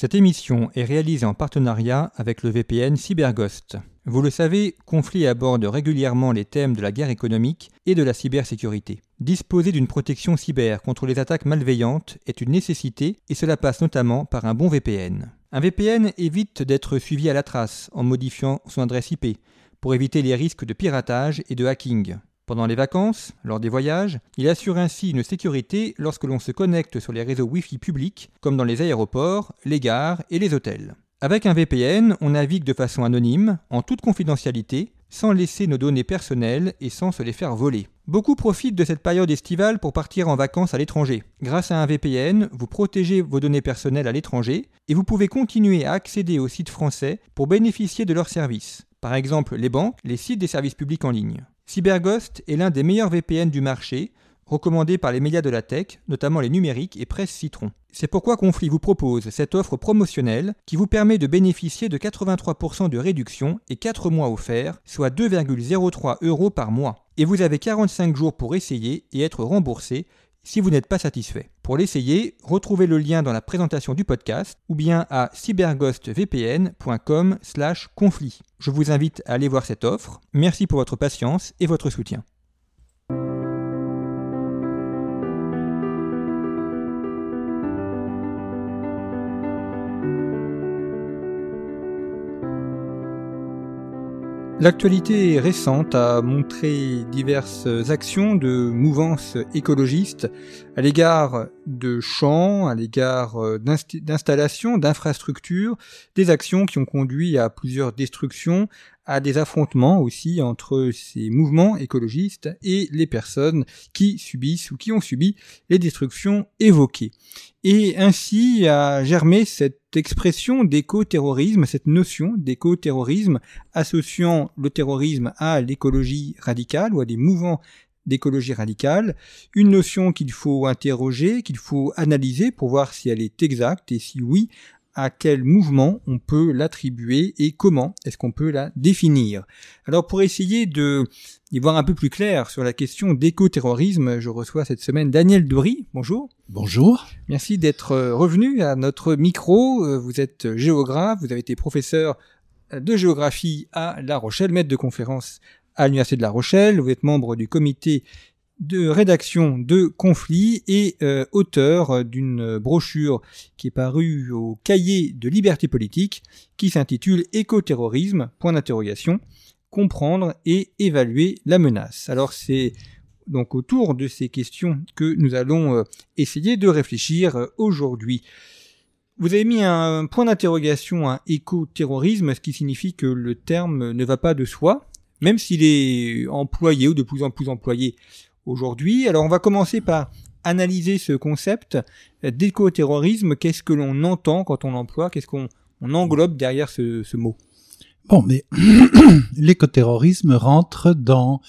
Cette émission est réalisée en partenariat avec le VPN CyberGhost. Vous le savez, Conflit aborde régulièrement les thèmes de la guerre économique et de la cybersécurité. Disposer d'une protection cyber contre les attaques malveillantes est une nécessité et cela passe notamment par un bon VPN. Un VPN évite d'être suivi à la trace en modifiant son adresse IP pour éviter les risques de piratage et de hacking. Pendant les vacances, lors des voyages, il assure ainsi une sécurité lorsque l'on se connecte sur les réseaux Wi-Fi publics, comme dans les aéroports, les gares et les hôtels. Avec un VPN, on navigue de façon anonyme, en toute confidentialité, sans laisser nos données personnelles et sans se les faire voler. Beaucoup profitent de cette période estivale pour partir en vacances à l'étranger. Grâce à un VPN, vous protégez vos données personnelles à l'étranger et vous pouvez continuer à accéder aux sites français pour bénéficier de leurs services. Par exemple, les banques, les sites des services publics en ligne. CyberGhost est l'un des meilleurs VPN du marché, recommandé par les médias de la tech, notamment les numériques et Presse Citron. C'est pourquoi Conflit vous propose cette offre promotionnelle qui vous permet de bénéficier de 83% de réduction et 4 mois offerts, soit 2,03 euros par mois. Et vous avez 45 jours pour essayer et être remboursé si vous n'êtes pas satisfait. Pour l'essayer, retrouvez le lien dans la présentation du podcast ou bien à cyberghostvpn.com/conflit. Je vous invite à aller voir cette offre. Merci pour votre patience et votre soutien. L'actualité récente a montré diverses actions de mouvances écologistes à l'égard de champs, à l'égard d'installations, d'infrastructures, des actions qui ont conduit à plusieurs destructions, à des affrontements aussi entre ces mouvements écologistes et les personnes qui subissent ou qui ont subi les destructions évoquées. Et ainsi a germé cette expression d'éco-terrorisme, cette notion d'éco-terrorisme associant le terrorisme à l'écologie radicale ou à des mouvements d'écologie radicale, une notion qu'il faut interroger, qu'il faut analyser pour voir si elle est exacte et si oui, à quel mouvement on peut l'attribuer et comment est-ce qu'on peut la définir. Alors pour essayer de y voir un peu plus clair sur la question d'éco-terrorisme, je reçois cette semaine Daniel Doury. Bonjour. Bonjour. Merci d'être revenu à notre micro. Vous êtes géographe, vous avez été professeur de géographie à La Rochelle, maître de conférence à l'Université de La Rochelle. Vous êtes membre du comité de rédaction de conflits et euh, auteur d'une brochure qui est parue au cahier de liberté politique qui s'intitule Écoterrorisme, point d'interrogation, comprendre et évaluer la menace. Alors c'est donc autour de ces questions que nous allons euh, essayer de réfléchir euh, aujourd'hui. Vous avez mis un point d'interrogation à écoterrorisme, ce qui signifie que le terme ne va pas de soi, même s'il est employé ou de plus en plus employé aujourd'hui. Alors on va commencer par analyser ce concept d'éco-terrorisme. Qu'est-ce que l'on entend quand on l'emploie? Qu'est-ce qu'on englobe derrière ce, mot? Bon, mais l'écoterrorisme rentre dans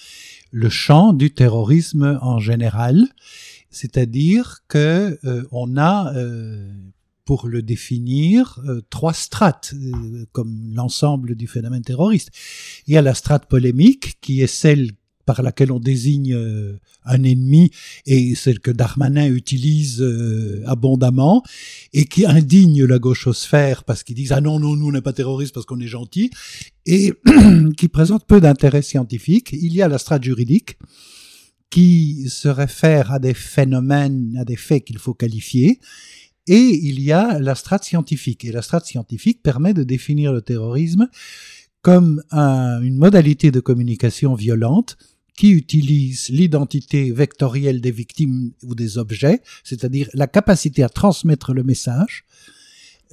le champ du terrorisme en général, c'est-à-dire que euh, on a euh, pour le définir, euh, trois strates, comme l'ensemble du phénomène terroriste. Il y a la strate polémique, qui est celle par laquelle on désigne euh, un ennemi et celle que Darmanin utilise euh, abondamment et qui indigne la gauchosphère parce qu'ils disent ah non non nous on n'est pas terroristes parce qu'on est gentil et qui présente peu d'intérêt scientifique. Il y a la strate juridique qui se réfère à des phénomènes, à des faits qu'il faut qualifier. Et il y a la strate scientifique. Et la strate scientifique permet de définir le terrorisme comme une modalité de communication violente qui utilise l'identité vectorielle des victimes ou des objets, c'est-à-dire la capacité à transmettre le message,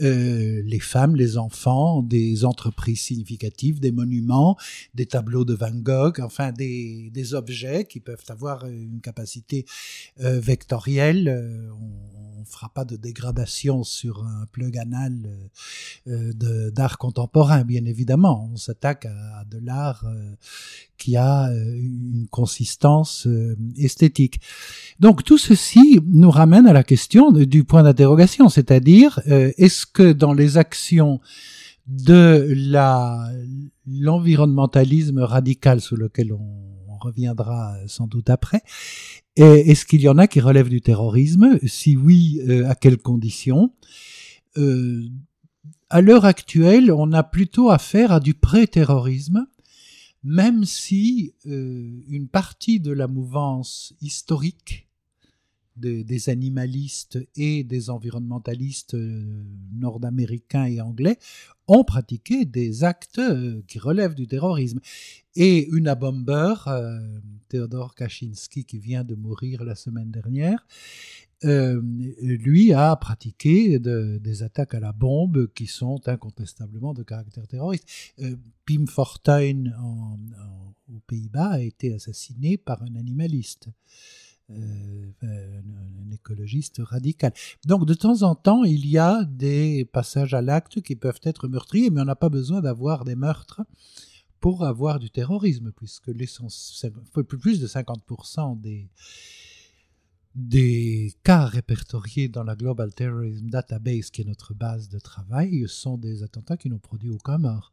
euh, les femmes, les enfants, des entreprises significatives, des monuments, des tableaux de Van Gogh, enfin des, des objets qui peuvent avoir une capacité euh, vectorielle. Euh, on ne fera pas de dégradation sur un plug anal d'art contemporain, bien évidemment. On s'attaque à, de l'art qui a une consistance esthétique. Donc tout ceci nous ramène à la question du point d'interrogation, c'est-à-dire est-ce que dans les actions de la l'environnementalisme radical sur lequel on, reviendra sans doute après, est-ce qu'il y en a qui relèvent du terrorisme Si oui, euh, à quelles conditions euh, à l'heure actuelle, on a plutôt affaire à du pré-terrorisme, même si euh, une partie de la mouvance historique des animalistes et des environnementalistes euh, nord-américains et anglais ont pratiqué des actes euh, qui relèvent du terrorisme. Et une Bomber, euh, Theodore Kaczynski, qui vient de mourir la semaine dernière, lui a pratiqué des attaques à la bombe qui sont incontestablement de caractère terroriste. Pim Fortuyn aux Pays-Bas a été assassiné par un animaliste. Euh, un, écologiste radical. Donc de temps en temps, il y a des passages à l'acte qui peuvent être meurtriers, mais on n'a pas besoin d'avoir des meurtres pour avoir du terrorisme, puisque plus de 50% des, des cas répertoriés dans la Global Terrorism Database, qui est notre base de travail, sont des attentats qui n'ont produit aucun mort.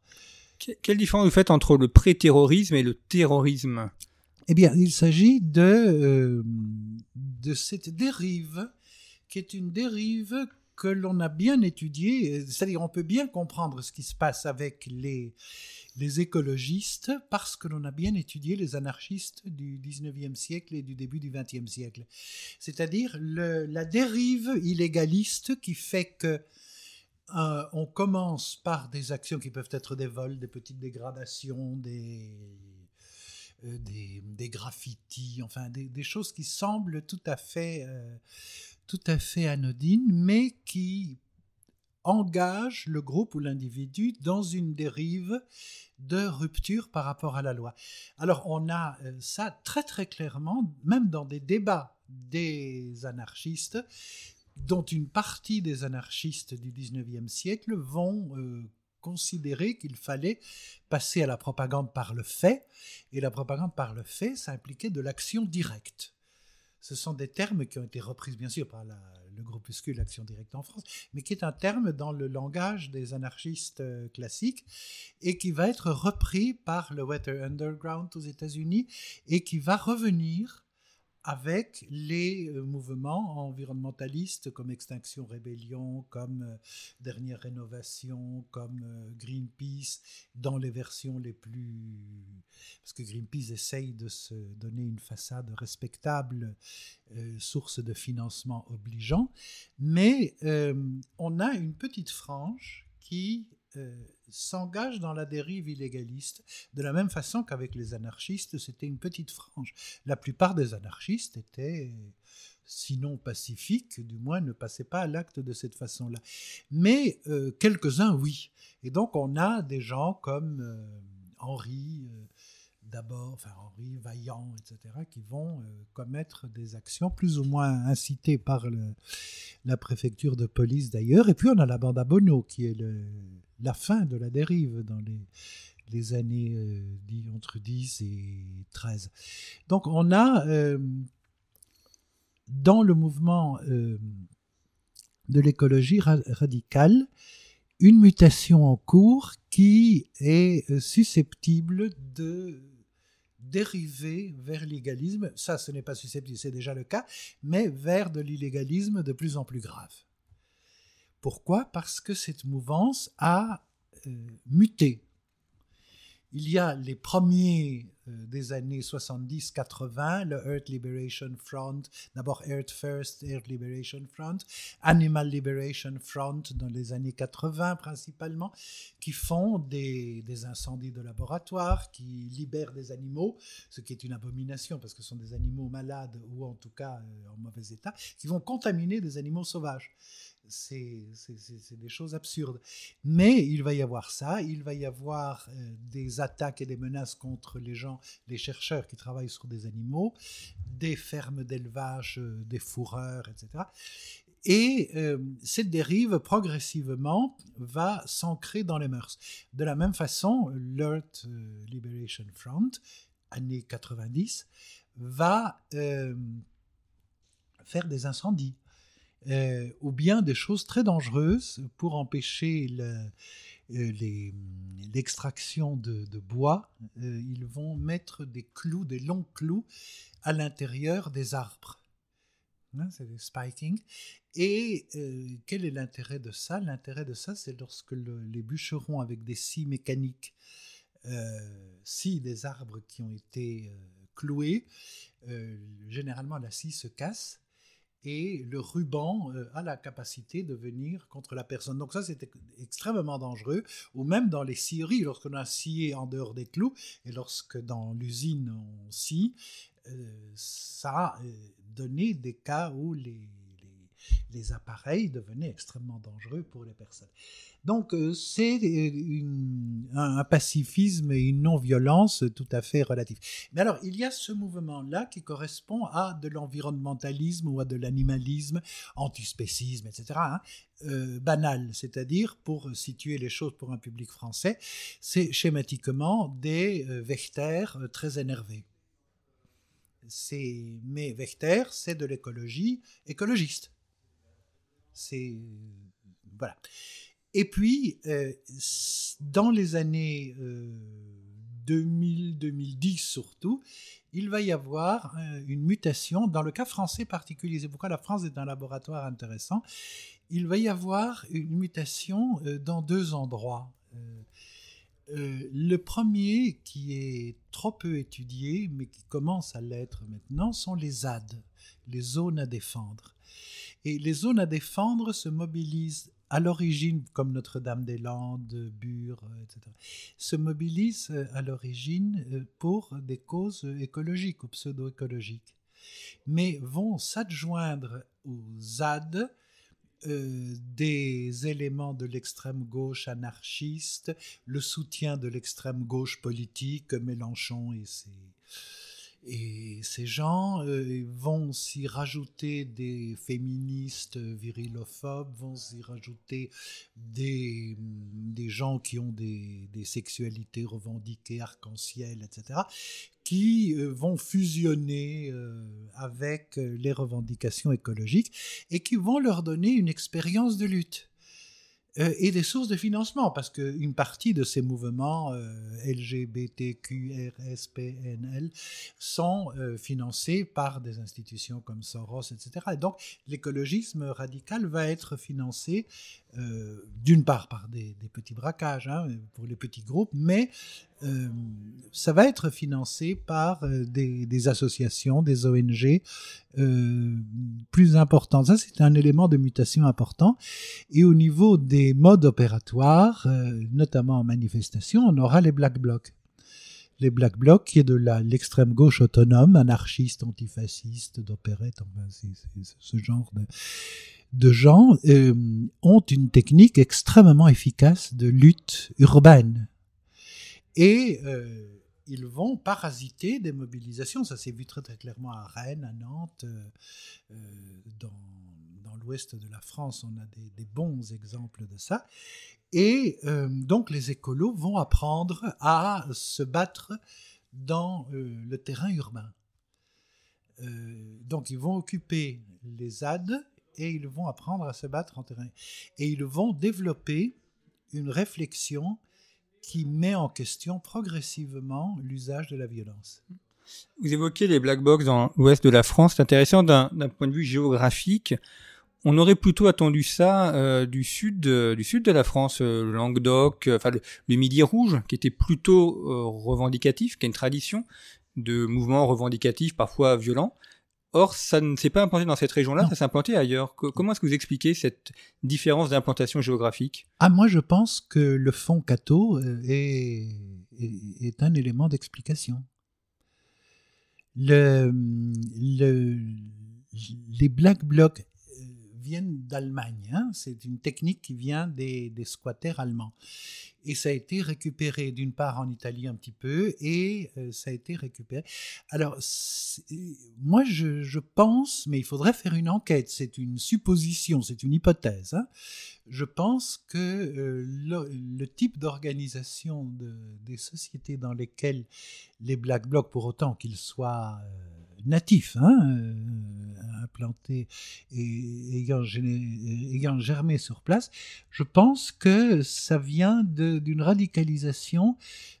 Quelle différence vous faites entre le pré-terrorisme et le terrorisme? Eh bien, il s'agit de, euh, de cette dérive qui est une dérive que l'on a bien étudiée, c'est-à-dire on peut bien comprendre ce qui se passe avec les, les écologistes parce que l'on a bien étudié les anarchistes du 19e siècle et du début du 20e siècle. C'est-à-dire la dérive illégaliste qui fait que euh, on commence par des actions qui peuvent être des vols, des petites dégradations, des euh, des, graffitis, enfin des, choses qui semblent tout à fait, euh, tout à fait anodines, mais qui engagent le groupe ou l'individu dans une dérive de rupture par rapport à la loi. Alors on a euh, ça très très clairement, même dans des débats des anarchistes, dont une partie des anarchistes du 19e siècle vont considéré qu'il fallait passer à la propagande par le fait, et la propagande par le fait, ça impliquait de l'action directe. Ce sont des termes qui ont été repris, bien sûr, par le groupuscule Action directe en France, mais qui est un terme dans le langage des anarchistes euh, classiques et qui va être repris par le Weather Underground aux États-Unis et qui va revenir avec les euh, mouvements environnementalistes comme Extinction Rébellion, comme euh, Dernière Rénovation, comme euh, Greenpeace, dans les versions les plus... Parce que Greenpeace essaye de se donner une façade respectable, source de financement obligeant, mais on a une petite frange qui s'engage dans la dérive illégaliste, de la même façon qu'avec les anarchistes, c'était une petite frange. La plupart des anarchistes étaient, sinon pacifiques, du moins ne passaient pas à l'acte de cette façon-là. Mais euh, quelques-uns, oui. Et donc on a des gens comme euh, Henri, euh, d'abord, enfin Henri, Vaillant, etc., qui vont commettre des actions plus ou moins incitées par la préfecture de police d'ailleurs. Et puis on a la bande à Bono, qui est le la fin de la dérive dans les, années euh, entre 10 et 13. Donc on a euh, dans le mouvement euh, de l'écologie radicale une mutation en cours qui est susceptible de dériver vers l'illégalisme. Ça, ce n'est pas susceptible, c'est déjà le cas, mais vers de l'illégalisme de plus en plus grave. Pourquoi? Parce que cette mouvance a euh, muté. Il y a les premiers euh, des années 70-80, le Earth Liberation Front, d'abord Earth First, Earth Liberation Front, Animal Liberation Front dans les années 80 principalement, qui font des, incendies de laboratoire, qui libèrent des animaux, ce qui est une abomination parce que ce sont des animaux malades ou en tout cas euh, en mauvais état, qui vont contaminer des animaux sauvages c'est des choses absurdes. Mais il va y avoir ça, il va y avoir euh, des attaques et des menaces contre les gens, les chercheurs qui travaillent sur des animaux, des fermes d'élevage, euh, des fourreurs, etc. Et euh, cette dérive, progressivement, va s'ancrer dans les mœurs. De la même façon, l'Earth Liberation Front, années 90, va faire des incendies euh, ou bien des choses très dangereuses pour empêcher euh, l'extraction de, bois. Euh, ils vont mettre des clous, des longs clous à l'intérieur des arbres. Hein, c'est du spiking. Et quel est l'intérêt de ça? L'intérêt de ça, c'est lorsque les bûcherons avec des scies mécaniques scient des arbres qui ont été cloués, généralement la scie se casse et le ruban a la capacité de venir contre la personne. Donc ça, c'est extrêmement dangereux. Ou même dans les scieries, lorsqu'on a scié en dehors des clous, et lorsque dans l'usine on scie, ça a donné des cas où les les appareils devenaient extrêmement dangereux pour les personnes. Donc euh, c'est un, pacifisme et une non-violence tout à fait relatifs. Mais alors il y a ce mouvement-là qui correspond à de l'environnementalisme ou à de l'animalisme, antispécisme, etc. Hein, euh, banal, c'est-à-dire pour situer les choses pour un public français, c'est schématiquement des euh, très énervés. Mais Vechter, c'est de l'écologie écologiste. C'est voilà. Et puis, euh, dans les années 2000-2010 euh, surtout, il va y avoir euh, une mutation, dans le cas français particulier, c'est pourquoi la France est un laboratoire intéressant, il va y avoir une mutation dans deux endroits. le premier, qui est trop peu étudié, mais qui commence à l'être maintenant, sont les ZAD, les zones à défendre. Et les zones à défendre se mobilisent à l'origine, comme Notre-Dame-des-Landes, Bure, euh, etc., se mobilisent euh, à l'origine euh, pour des causes écologiques ou pseudo-écologiques, mais vont s'adjoindre aux ZAD des éléments de l'extrême gauche anarchiste, le soutien de l'extrême gauche politique, Mélenchon et ses et ces gens euh, vont s'y rajouter des féministes virilophobes, vont s'y rajouter des, des gens qui ont des, des sexualités revendiquées, arc-en-ciel, etc., qui euh, vont fusionner euh, avec les revendications écologiques et qui vont leur donner une expérience de lutte. Euh, et des sources de financement, parce qu'une partie de ces mouvements euh, LGBTQRSPNL sont euh, financés par des institutions comme Soros, etc. Et donc l'écologisme radical va être financé d'une part par des, petits braquages hein, pour les petits groupes, mais ça va être financé par des, associations, des ONG plus importantes. Ça, c'est un élément de mutation important. Et au niveau des modes opératoires, euh, notamment en manifestation, on aura les Black Blocs. Les Black Blocs, qui est de l'extrême gauche autonome, anarchiste, antifasciste, d'opérette, ce genre de, gens, euh, ont une technique extrêmement efficace de lutte urbaine. Et euh, ils vont parasiter des mobilisations. Ça s'est vu très, très clairement à Rennes, à Nantes, dans l'ouest de la France, on a des, bons exemples de ça. Et euh, donc les écolos vont apprendre à se battre dans euh, le terrain urbain. Euh, donc ils vont occuper les ZAD et ils vont apprendre à se battre en terrain. Et ils vont développer une réflexion qui met en question progressivement l'usage de la violence. Vous évoquez les black box dans l'ouest de la France. C'est intéressant d'un point de vue géographique on aurait plutôt attendu ça euh, du sud de, du sud de la France, euh, le Languedoc, euh, enfin le, Midi rouge, qui était plutôt revendicatif, qui a une tradition de mouvements revendicatifs parfois violents. Or, ça ne s'est pas implanté dans cette région-là, ça s'est implanté ailleurs. comment est-ce que vous expliquez cette différence d'implantation géographique? Ah, moi, je pense que le fond Cato est, est, un élément d'explication. Le, le, les Black Blocs viennent d'Allemagne. Hein. C'est une technique qui vient des, squatters allemands. Et ça a été récupéré d'une part en Italie un petit peu, et euh, ça a été récupéré. Alors, moi, je, pense, mais il faudrait faire une enquête, c'est une supposition, c'est une hypothèse. Hein. Je pense que euh, le, type d'organisation de, des sociétés dans lesquelles les Black Blocs, pour autant qu'ils soient... Euh, natifs, hein, implantés et ayant, ayant, germé sur place, je pense que ça vient d'une radicalisation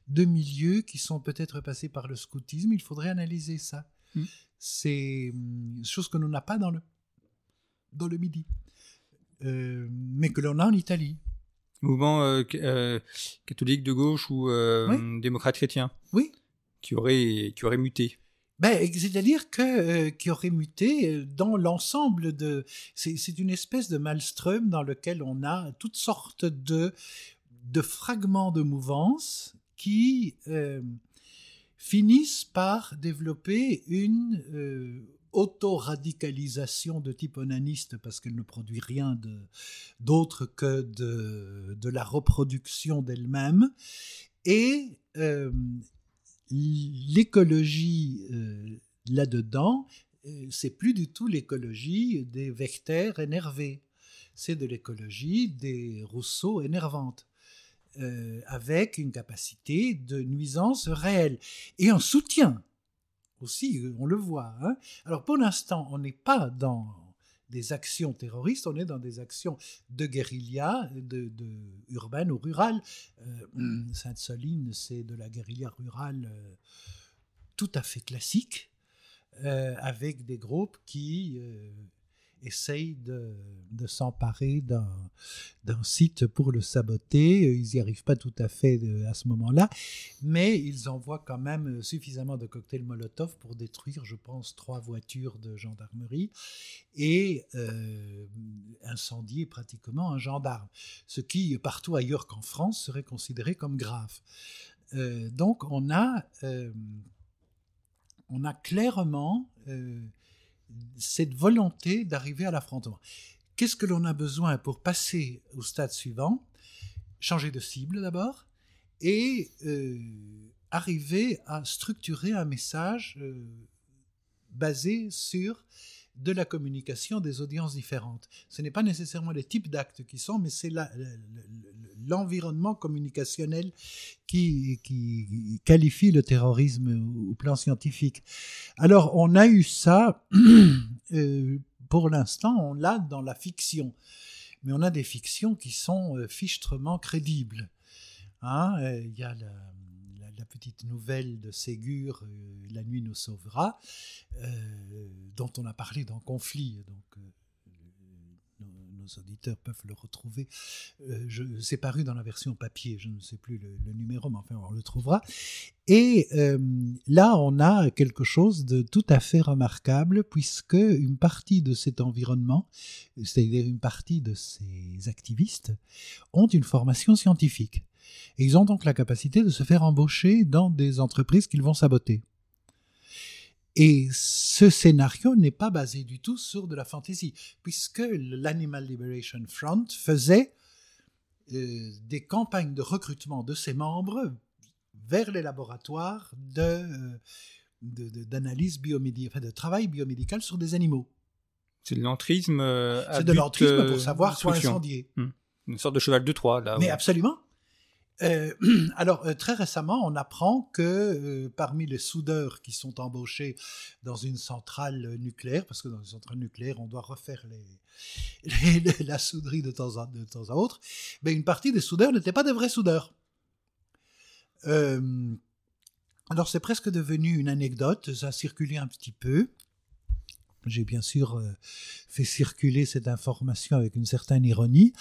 de milieux qui sont peut-être passés par le scoutisme. Il faudrait analyser ça. Mm. C'est une chose que nous n'avons pas dans le dans le Midi, euh, mais que l'on a en Italie. Mouvement euh, euh, catholique de gauche ou démocrate chrétien Oui. Qui aurait, qui aurait muté. Ben, c'est-à-dire que qui aurait muté dans l'ensemble de. C'est une espèce de maelstrom dans lequel on a toutes sortes de de fragments de mouvance qui finissent par développer une euh, auto-radicalisation de type onaniste parce qu'elle ne produit rien d'autre que de, de, la reproduction d'elle-même. Et euh, l'écologie euh, là-dedans, c'est plus du tout l'écologie des vecteurs énervés. C'est de l'écologie des Rousseau énervantes. Euh, avec une capacité de nuisance réelle. Et en soutien aussi, on le voit. Hein. Alors pour l'instant, on n'est pas dans des actions terroristes, on est dans des actions de guérilla, de, urbaine ou rurale. Euh, Sainte-Soline, c'est de la guérilla rurale euh, tout à fait classique, avec des groupes qui essayent de, s'emparer d'un site pour le saboter. Ils n'y arrivent pas tout à fait à ce moment-là, mais ils envoient quand même suffisamment de cocktails Molotov pour détruire, je pense, trois voitures de gendarmerie et euh, incendier pratiquement un gendarme, ce qui, partout ailleurs qu'en France, serait considéré comme grave. Euh, donc on a, euh, on a clairement cette volonté d'arriver à l'affrontement. Qu'est-ce que l'on a besoin pour passer au stade suivant? Changer de cible d'abord et euh, arriver à structurer un message euh, basé sur de la communication des audiences différentes. Ce n'est pas nécessairement les types d'actes qui sont, mais c'est l'environnement communicationnel qui, qualifie le terrorisme au plan scientifique. Alors, on a eu ça, euh, pour l'instant, on l'a dans la fiction. Mais on a des fictions qui sont euh, fichtrement crédibles. Hein, euh, il y a la, la petite nouvelle de Ségur, euh, La nuit nous sauvera, euh, dont on a parlé dans Conflit. Donc, euh, nos, auditeurs peuvent le retrouver. c'est paru dans la version papier, je ne sais plus le, numéro, mais enfin, on le trouvera. Et là, on a quelque chose de tout à fait remarquable, puisque une partie de cet environnement, c'est-à-dire une partie de ces activistes, ont une formation scientifique. Et ils ont donc la capacité de se faire embaucher dans des entreprises qu'ils vont saboter. Et ce scénario n'est pas basé du tout sur de la fantaisie, puisque l'Animal Liberation Front faisait euh, des campagnes de recrutement de ses membres vers les laboratoires de, d'analyse biomédicale, enfin de travail biomédical sur des animaux. C'est de l'entrisme. Euh, C'est de l'entrisme pour euh, savoir quoi incendier. Hmm. Une sorte de cheval de Troie, là. Mais absolument. Euh, alors, euh, très récemment, on apprend que euh, parmi les soudeurs qui sont embauchés dans une centrale nucléaire, parce que dans une centrale nucléaire, on doit refaire les, la souderie de temps, à, de temps à autre, mais une partie des soudeurs n'étaient pas des vrais soudeurs. alors, c'est presque devenu une anecdote, ça a circulé un petit peu. J'ai bien sûr euh, fait circuler cette information avec une certaine ironie,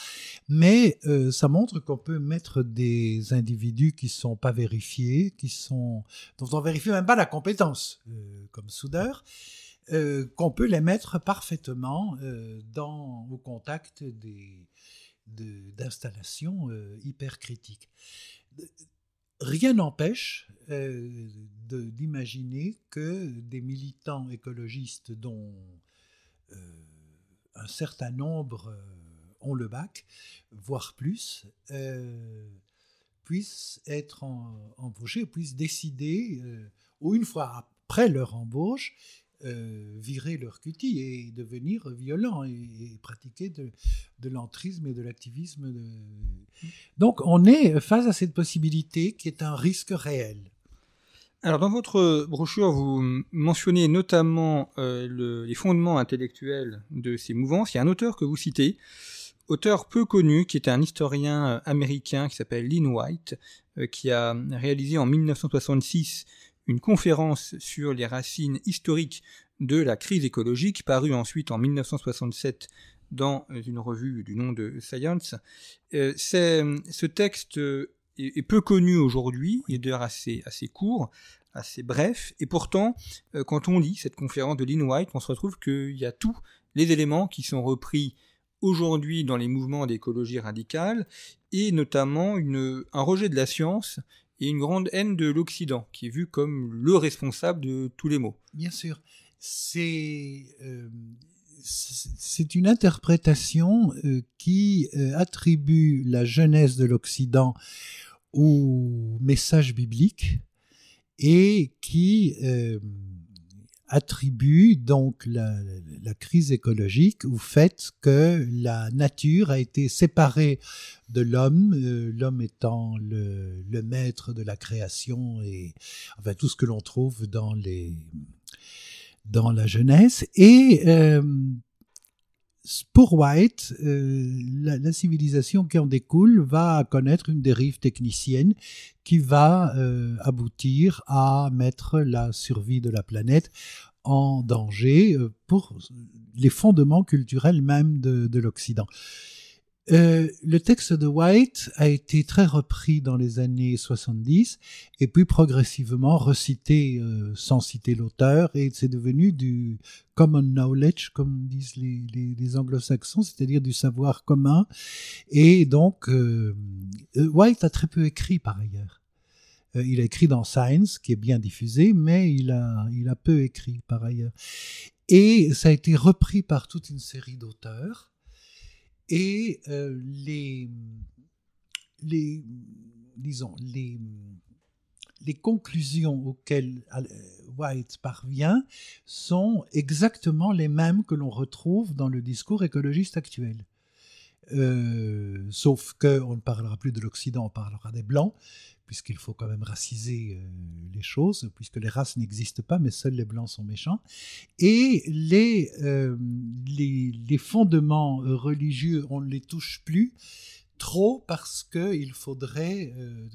mais euh, ça montre qu'on peut mettre des individus qui ne sont pas vérifiés, qui sont, dont on vérifie même pas la compétence euh, comme soudeur, qu'on peut les mettre parfaitement dans, au contact d'installations hyper critiques rien n'empêche euh, d'imaginer que des militants écologistes dont euh, un certain nombre euh, ont le bac, voire plus, puissent être embauchés, puissent décider, ou une fois après leur embauche, virer leur cutie et devenir violents et, pratiquer de, l'entrisme et de l'activisme. Donc on est face à cette possibilité qui est un risque réel. Alors dans votre brochure, vous mentionnez notamment euh, les fondements intellectuels de ces mouvances. Il y a un auteur que vous citez, auteur peu connu, qui est un historien euh, américain qui s'appelle Lynn White, qui a réalisé en 1966 une conférence sur les racines historiques de la crise écologique, parue ensuite en 1967 dans une revue du nom de Science. Euh, ce texte est, peu connu aujourd'hui, il est d'ailleurs assez, assez court, assez bref, et pourtant, euh, quand on lit cette conférence de Lynn White, on se retrouve qu'il y a tous les éléments qui sont repris aujourd'hui dans les mouvements d'écologie radicale, et notamment un rejet de la science et une grande haine de l'Occident, qui est vu comme le responsable de tous les maux. Bien sûr. C'est euh, une interprétation euh, qui euh, attribue la jeunesse de l'Occident au message biblique et qui attribue donc la, crise écologique au fait que la nature a été séparée de l'homme, l'homme étant le, le, maître de la création et enfin tout ce que l'on trouve dans les dans la jeunesse. Et euh, pour White, euh, la, civilisation qui en découle va connaître une dérive technicienne qui va euh, aboutir à mettre la survie de la planète en danger pour les fondements culturels même de l'Occident. Euh, le texte de White a été très repris dans les années 70 et puis progressivement recité euh, sans citer l'auteur et c'est devenu du common knowledge comme disent les, anglo-saxons, c'est-à-dire du savoir commun. Et donc euh, White a très peu écrit par ailleurs. il a écrit dans Science, qui est bien diffusé, mais il a peu écrit par ailleurs. Et ça a été repris par toute une série d'auteurs et euh, les, conclusions auxquelles euh, White parvient sont exactement les mêmes que l'on retrouve dans le discours écologiste actuel. Euh, sauf qu'on ne parlera plus de l'Occident, on parlera des Blancs, puisqu'il faut quand même raciser euh, les choses, puisque les races n'existent pas, mais seuls les blancs sont méchants. Et les, euh, les, les, fondements religieux, on ne les touche plus trop parce qu'il faudrait euh,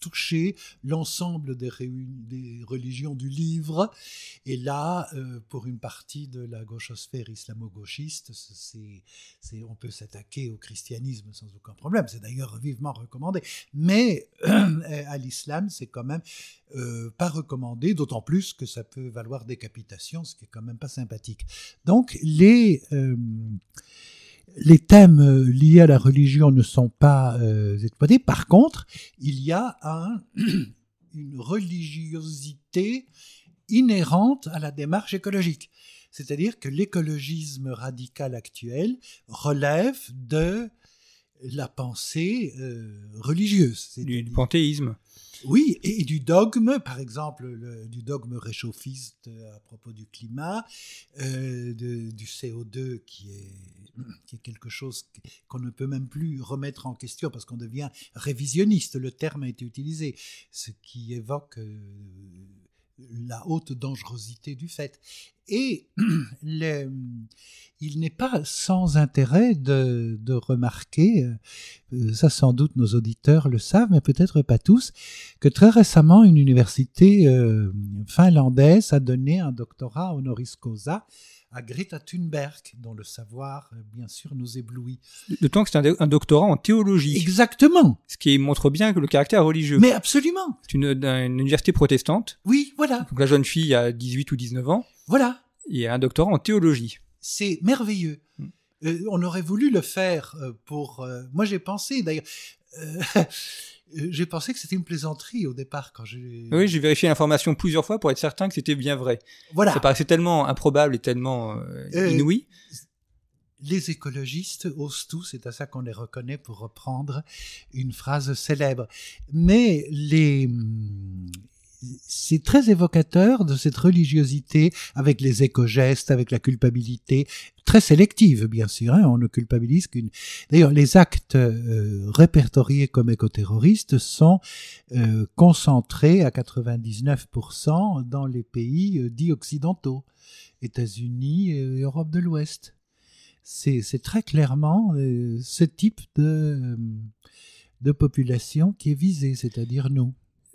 toucher l'ensemble des, religions du livre. Et là, euh, pour une partie de la gauchosphère islamo-gauchiste, on peut s'attaquer au christianisme sans aucun problème. C'est d'ailleurs vivement recommandé. Mais euh, à l'islam, c'est quand même euh, pas recommandé, d'autant plus que ça peut valoir décapitation, ce qui est quand même pas sympathique. Donc les les thèmes euh, liés à la religion ne sont pas euh, exploités. Par contre, il y a une religiosité inhérente à la démarche écologique. C'est-à-dire que l'écologisme radical actuel relève de la pensée euh, religieuse. Du, du panthéisme. Oui, et, du dogme, par exemple, du dogme réchauffiste euh, à propos du climat, euh, du CO2 qui est, qui est quelque chose qu'on ne peut même plus remettre en question parce qu'on devient révisionniste. Le terme a été utilisé, ce qui évoque la haute dangerosité du fait. Et il n'est pas sans intérêt de, remarquer, euh, ça sans doute nos auditeurs le savent, mais peut-être pas tous, que très récemment une université euh, finlandaise a donné un doctorat honoris causa à Greta Thunberg, dont le savoir, euh, bien sûr, nous éblouit. Temps que c'est un, doctorat en théologie. Exactement. Ce qui montre bien que le caractère religieux. Mais absolument. C'est une, université protestante. Oui, voilà. Donc la jeune fille a 18 ou 19 ans. Voilà. Et a un doctorat en théologie. C'est merveilleux. Mm. Euh, on aurait voulu le faire euh, pour... moi, j'ai pensé, d'ailleurs... Euh, j'ai pensé que c'était une plaisanterie au départ quand j'ai. Oui, j'ai vérifié l'information plusieurs fois pour être certain que c'était bien vrai. Voilà. Ça paraissait tellement improbable et tellement euh, euh, inouï. Les écologistes osent tout, c'est à ça qu'on les reconnaît pour reprendre une phrase célèbre. Mais les, c'est très évocateur de cette religiosité avec les éco-gestes, avec la culpabilité, très sélective bien sûr, hein, on ne culpabilise qu'une... D'ailleurs, les actes euh, répertoriés comme écoterroristes sont euh, concentrés à 99% dans les pays euh, dits occidentaux, États-Unis et Europe de l'Ouest. C'est très clairement ce type de, de population qui est visée, c'est-à-dire nous.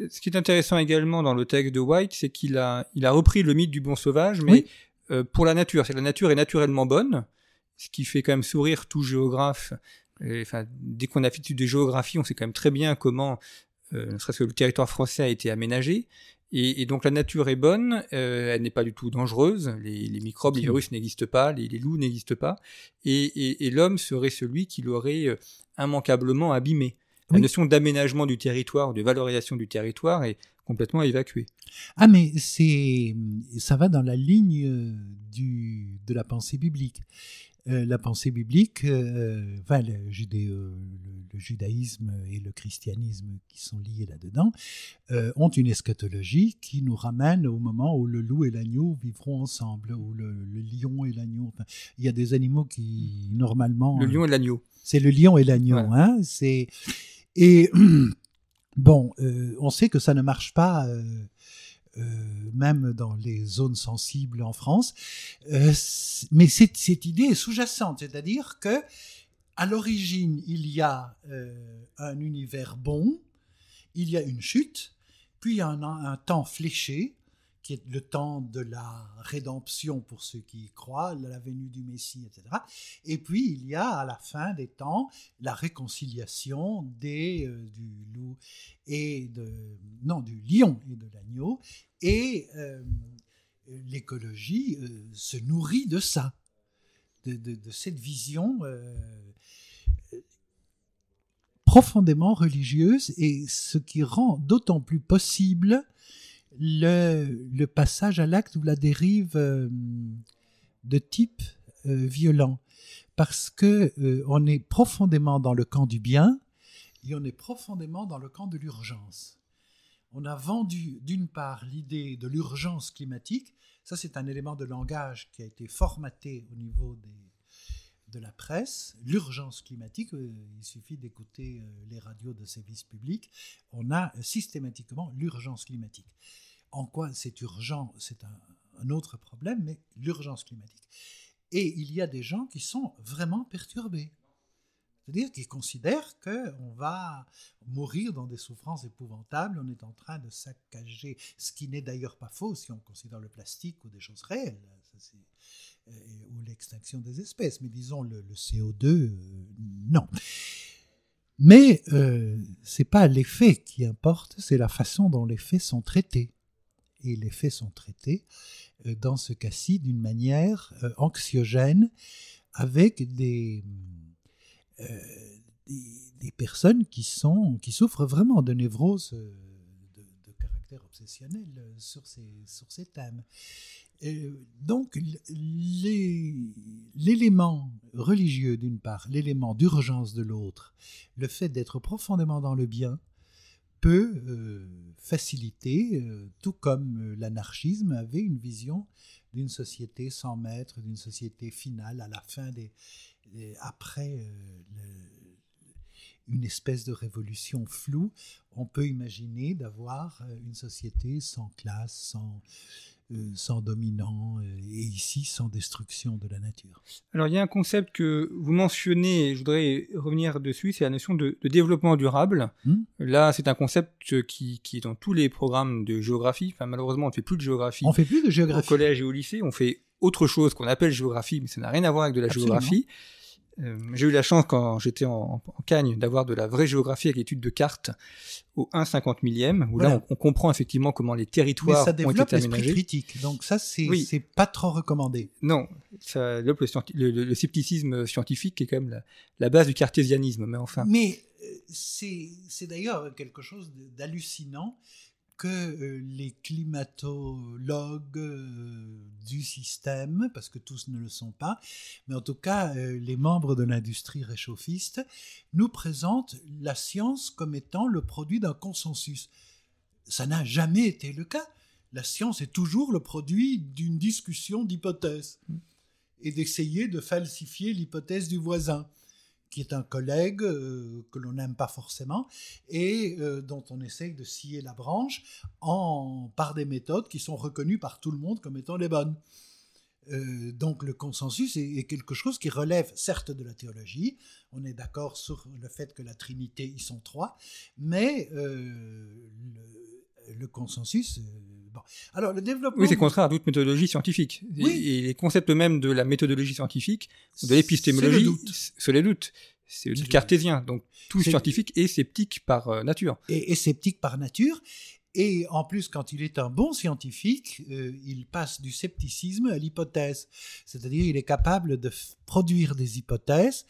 Ce qui est intéressant également dans le texte de White, c'est qu'il a, il a repris le mythe du bon sauvage, mais euh, pour la nature. C'est la nature est naturellement bonne, ce qui fait quand même sourire tout géographe. enfin, dès qu'on a fait de géographie, on sait quand même très bien comment, euh, ne serait-ce que le territoire français a été aménagé. Et, donc la nature est bonne, euh, elle n'est pas du tout dangereuse, les, microbes, les virus n'existent pas, les, loups n'existent pas, et, l'homme serait celui qui l'aurait euh, immanquablement abîmé. La notion d'aménagement du territoire, de valorisation du territoire est complètement évacuée. Ah mais c'est ça va dans la ligne euh, du, de la pensée biblique. Euh, la pensée biblique, euh, enfin, le, le, judaïsme et le christianisme qui sont liés là-dedans, euh, ont une eschatologie qui nous ramène au moment où le loup et l'agneau vivront ensemble, où le, lion et l'agneau. il y a des animaux qui, normalement. Le lion et l'agneau. C'est le lion et l'agneau, hein. C'est. Et. Bon, on sait que ça ne marche pas euh, même dans les zones sensibles en France. Euh, mais cette, idée est sous-jacente, c'est-à-dire que à l'origine, il y a euh, un univers bon, il y a une chute, puis a un temps fléché, qui est le temps de la rédemption pour ceux qui y croient, la venue du Messie, etc. Et puis il y a à la fin des temps la réconciliation des, euh, du loup et de non du lion et de l'agneau et euh, l'écologie euh, se nourrit de ça, de, cette vision profondément religieuse et ce qui rend d'autant plus possible le, passage à l'acte ou la dérive euh, de type euh, violent. Parce que euh, on est profondément dans le camp du bien et on est profondément dans le camp de l'urgence. On a vendu d'une part l'idée de l'urgence climatique, ça c'est un élément de langage qui a été formaté au niveau de la presse, l'urgence climatique, il suffit d'écouter les radios de service public, on a systématiquement l'urgence climatique. En quoi c'est urgent, c'est un, autre problème, mais l'urgence climatique. Et il y a des gens qui sont vraiment perturbés. C'est-à-dire qu'ils considèrent qu'on va mourir dans des souffrances épouvantables, on est en train de saccager, ce qui n'est d'ailleurs pas faux si on considère le plastique ou des choses réelles, euh, ou l'extinction des espèces, mais disons le, CO2, euh, non. Mais euh, ce n'est pas l'effet qui importe, c'est la façon dont les faits sont traités et les faits sont traités, euh, dans ce cas-ci, d'une manière euh, anxiogène, avec des, euh, des, personnes qui, sont, qui souffrent vraiment de névrose de, caractère obsessionnel sur ces thèmes. donc, l'élément religieux d'une part, l'élément d'urgence de l'autre, le fait d'être profondément dans le bien, peut euh, faciliter, euh, tout comme euh, l'anarchisme avait une vision d'une société sans maître, d'une société finale à la fin des, après une espèce de révolution floue, on peut imaginer d'avoir une société sans classe, sans sans dominant, euh, et ici sans destruction de la nature. Alors il y a un concept que vous mentionnez, et je voudrais revenir dessus, c'est la notion de, développement durable. Hmm. Là, c'est un concept qui, qui, est dans tous les programmes de géographie. Enfin, malheureusement, on ne fait plus de géographie. On fait plus de géographie. Au collège et au lycée, on fait autre chose qu'on appelle géographie, mais ça n'a rien à voir avec de la géographie. Euh, j'ai eu la chance quand j'étais en, en, Cagne d'avoir de la vraie géographie avec l'étude de cartes au 1 50 millième, où là on, comprend effectivement comment les territoires ont été aménagés. critique, donc ça c'est c'est pas trop recommandé. Non, ça le, le, scepticisme scientifique est quand même la, base du cartésianisme, mais enfin. Mais euh, c'est d'ailleurs quelque chose d'hallucinant que euh, les climatologues euh, du système, parce que tous ne le sont pas, mais en tout cas euh, les membres de l'industrie réchauffiste, nous présentent la science comme étant le produit d'un consensus. Ça n'a jamais été le cas. La science est toujours le produit d'une discussion d'hypothèses et d'essayer de falsifier l'hypothèse du voisin qui est un collègue euh, que l'on n'aime pas forcément et euh, dont on essaye de scier la branche en, par des méthodes qui sont reconnues par tout le monde comme étant les bonnes. Euh, donc le consensus est, quelque chose qui relève certes de la théologie, on est d'accord sur le fait que la Trinité, ils sont trois, mais le consensus. bon. Alors, le développement. Oui, c'est contraire à toute méthodologie scientifique. Oui. Et, et les concepts même de la méthodologie scientifique, de l'épistémologie, C'est le doute. c'est les doutes. C'est le doute le cartésien. Donc, tout scientifique est sceptique par euh, nature. et, et sceptique par nature. Et en plus, quand il est un bon scientifique, euh, il passe du scepticisme à l'hypothèse. C'est-à-dire, il est capable de produire des hypothèses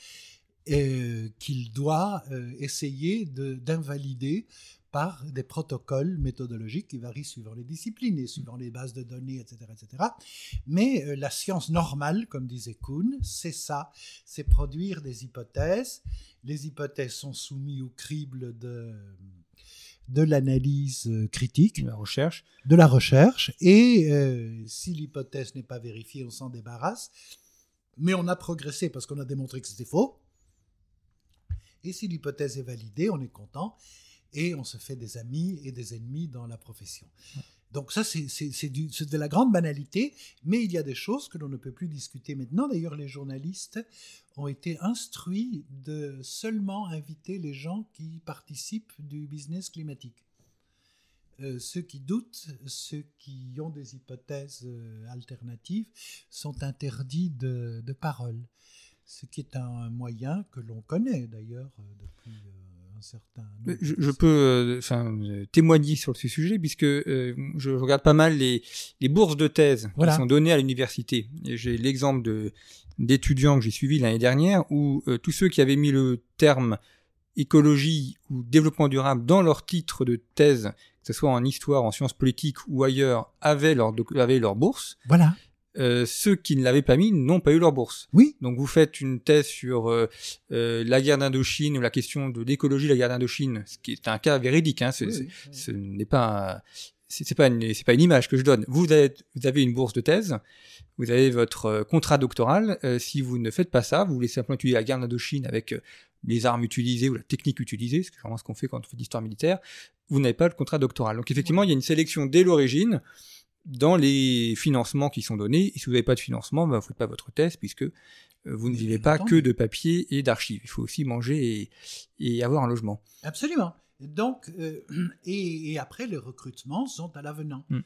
euh, qu'il doit euh, essayer de- d'invalider par des protocoles méthodologiques qui varient suivant les disciplines et suivant les bases de données, etc. etc. Mais euh, la science normale, comme disait Kuhn, c'est ça, c'est produire des hypothèses. Les hypothèses sont soumises au crible de, de l'analyse euh, critique, La recherche. de la recherche, et euh, si l'hypothèse n'est pas vérifiée, on s'en débarrasse. Mais on a progressé parce qu'on a démontré que c'était faux. Et si l'hypothèse est validée, on est content et on se fait des amis et des ennemis dans la profession. Donc ça, c'est- de la grande banalité, mais il y a des choses que l'on ne peut plus discuter maintenant. D'ailleurs, les journalistes ont été instruits de seulement inviter les gens qui participent du business climatique. Euh, ceux qui doutent, ceux qui ont des hypothèses euh, alternatives, sont interdits de, de parole. Ce qui est un moyen que l'on connaît d'ailleurs euh, depuis euh, certain Je, peux euh, euh, témoigner sur ce sujet puisque euh, je regarde pas mal les, les bourses de thèse Voilà. qui sont données à l'université. J'ai l'exemple de d'étudiants que j'ai suivis l'année dernière où euh, tous ceux qui avaient mis le terme écologie ou développement durable dans leur titre de thèse, que ce soit en histoire, en sciences politiques ou ailleurs, avaient leur, avaient leur bourse. Voilà, Euh, ceux qui ne l'avaient pas mis n'ont pas eu leur bourse. oui, Donc vous faites une thèse sur euh, euh, la guerre d'Indochine ou la question de l'écologie de la guerre d'Indochine, ce qui est un cas véridique. Hein, Oui, oui, ce n'est pas c'est pas une c'est pas une image que je donne. Vous avez vous avez une bourse de thèse, vous avez votre contrat doctoral. si vous ne faites pas ça, vous voulez simplement étudier la guerre d'Indochine avec les armes utilisées ou la technique utilisée, c'est vraiment ce qu'on fait quand on fait d'histoire militaire. Vous n'avez pas le contrat doctoral. Donc effectivement, il y a une sélection dès l'origine dans les financements qui sont donnés. Et si vous n'avez pas de financement, ben, vous ne faites pas votre thèse puisque euh, vous ne vivez pas que de papier et d'archives. Il faut aussi manger et, et avoir un logement. Absolument. Donc, euh, et, et après, les recrutements sont à l'avenant. Mm.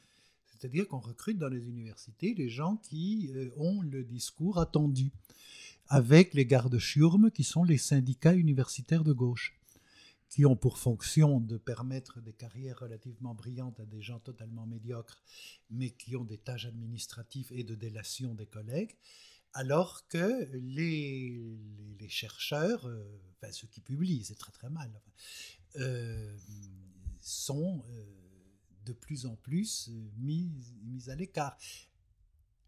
C'est-à-dire qu'on recrute dans les universités les gens qui euh, ont le discours attendu, avec les gardes-chiourmes qui sont les syndicats universitaires de gauche, qui ont pour fonction de permettre des carrières relativement brillantes à des gens totalement médiocres, mais qui ont des tâches administratives et de délation des collègues, alors que les, chercheurs, euh, ceux qui publient, c'est très très mal, euh, sont euh, de plus en plus euh, mis à l'écart,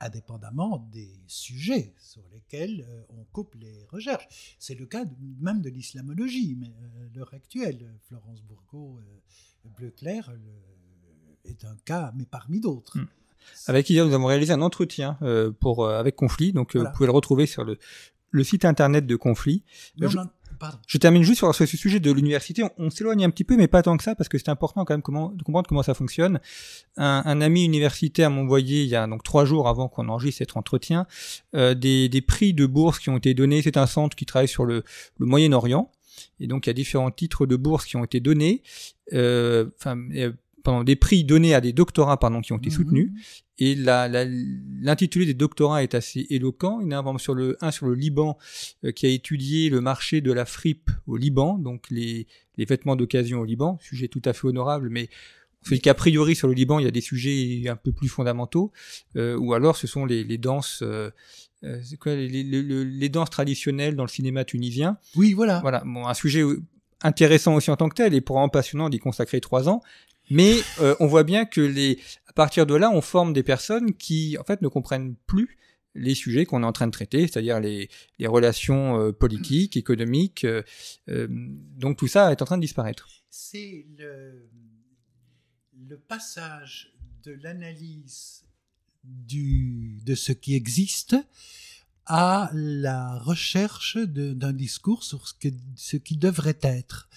indépendamment des sujets sur lesquels euh, on coupe les recherches. C'est le cas même de l'islamologie, mais euh, à l'heure actuelle, Florence Bourgo, euh, Bleu Clair le- est un cas, mais parmi d'autres. Mm. Avec hier, nous avons réalisé un entretien pour avec Conflit, donc Voilà. vous pouvez le retrouver sur le, le site internet de Conflit. Mais on je- en- Je termine juste sur ce sujet de l'université. On, s'éloigne un petit peu, mais pas tant que ça, parce que c'est important quand même de comprendre comment ça fonctionne. Un, ami universitaire m'a envoyé il y a donc trois jours avant qu'on enregistre cet entretien euh, des, prix de bourse qui ont été donnés. C'est un centre qui travaille sur le, Moyen-Orient, et donc il y a différents titres de bourse qui ont été donnés. Euh, pardon, des prix donnés à des doctorats pardon qui ont été Mhm. soutenus. Et l'intitulé des doctorats est assez éloquent. Il y en a un, sur le, un sur le Liban euh, qui a étudié le marché de la fripe au Liban, donc les, les vêtements d'occasion au Liban, sujet tout à fait honorable, mais on fait qu'a priori sur le Liban, il y a des sujets un peu plus fondamentaux, euh, ou alors ce sont les, les danses, euh, quoi, les, les- danses traditionnelles dans le cinéma tunisien. Oui, voilà. Voilà, bon, un sujet intéressant aussi en tant que tel et pour vraiment passionnant d'y consacrer trois ans. Mais euh, on voit bien que les, à partir de là, on forme des personnes qui, en fait, ne comprennent plus les sujets qu'on est en train de traiter, c'est-à-dire les, relations euh, politiques, économiques. euh, donc tout ça est en train de disparaître. c'est le, passage de l'analyse de ce qui existe à la recherche d'un discours sur ce qui devrait être.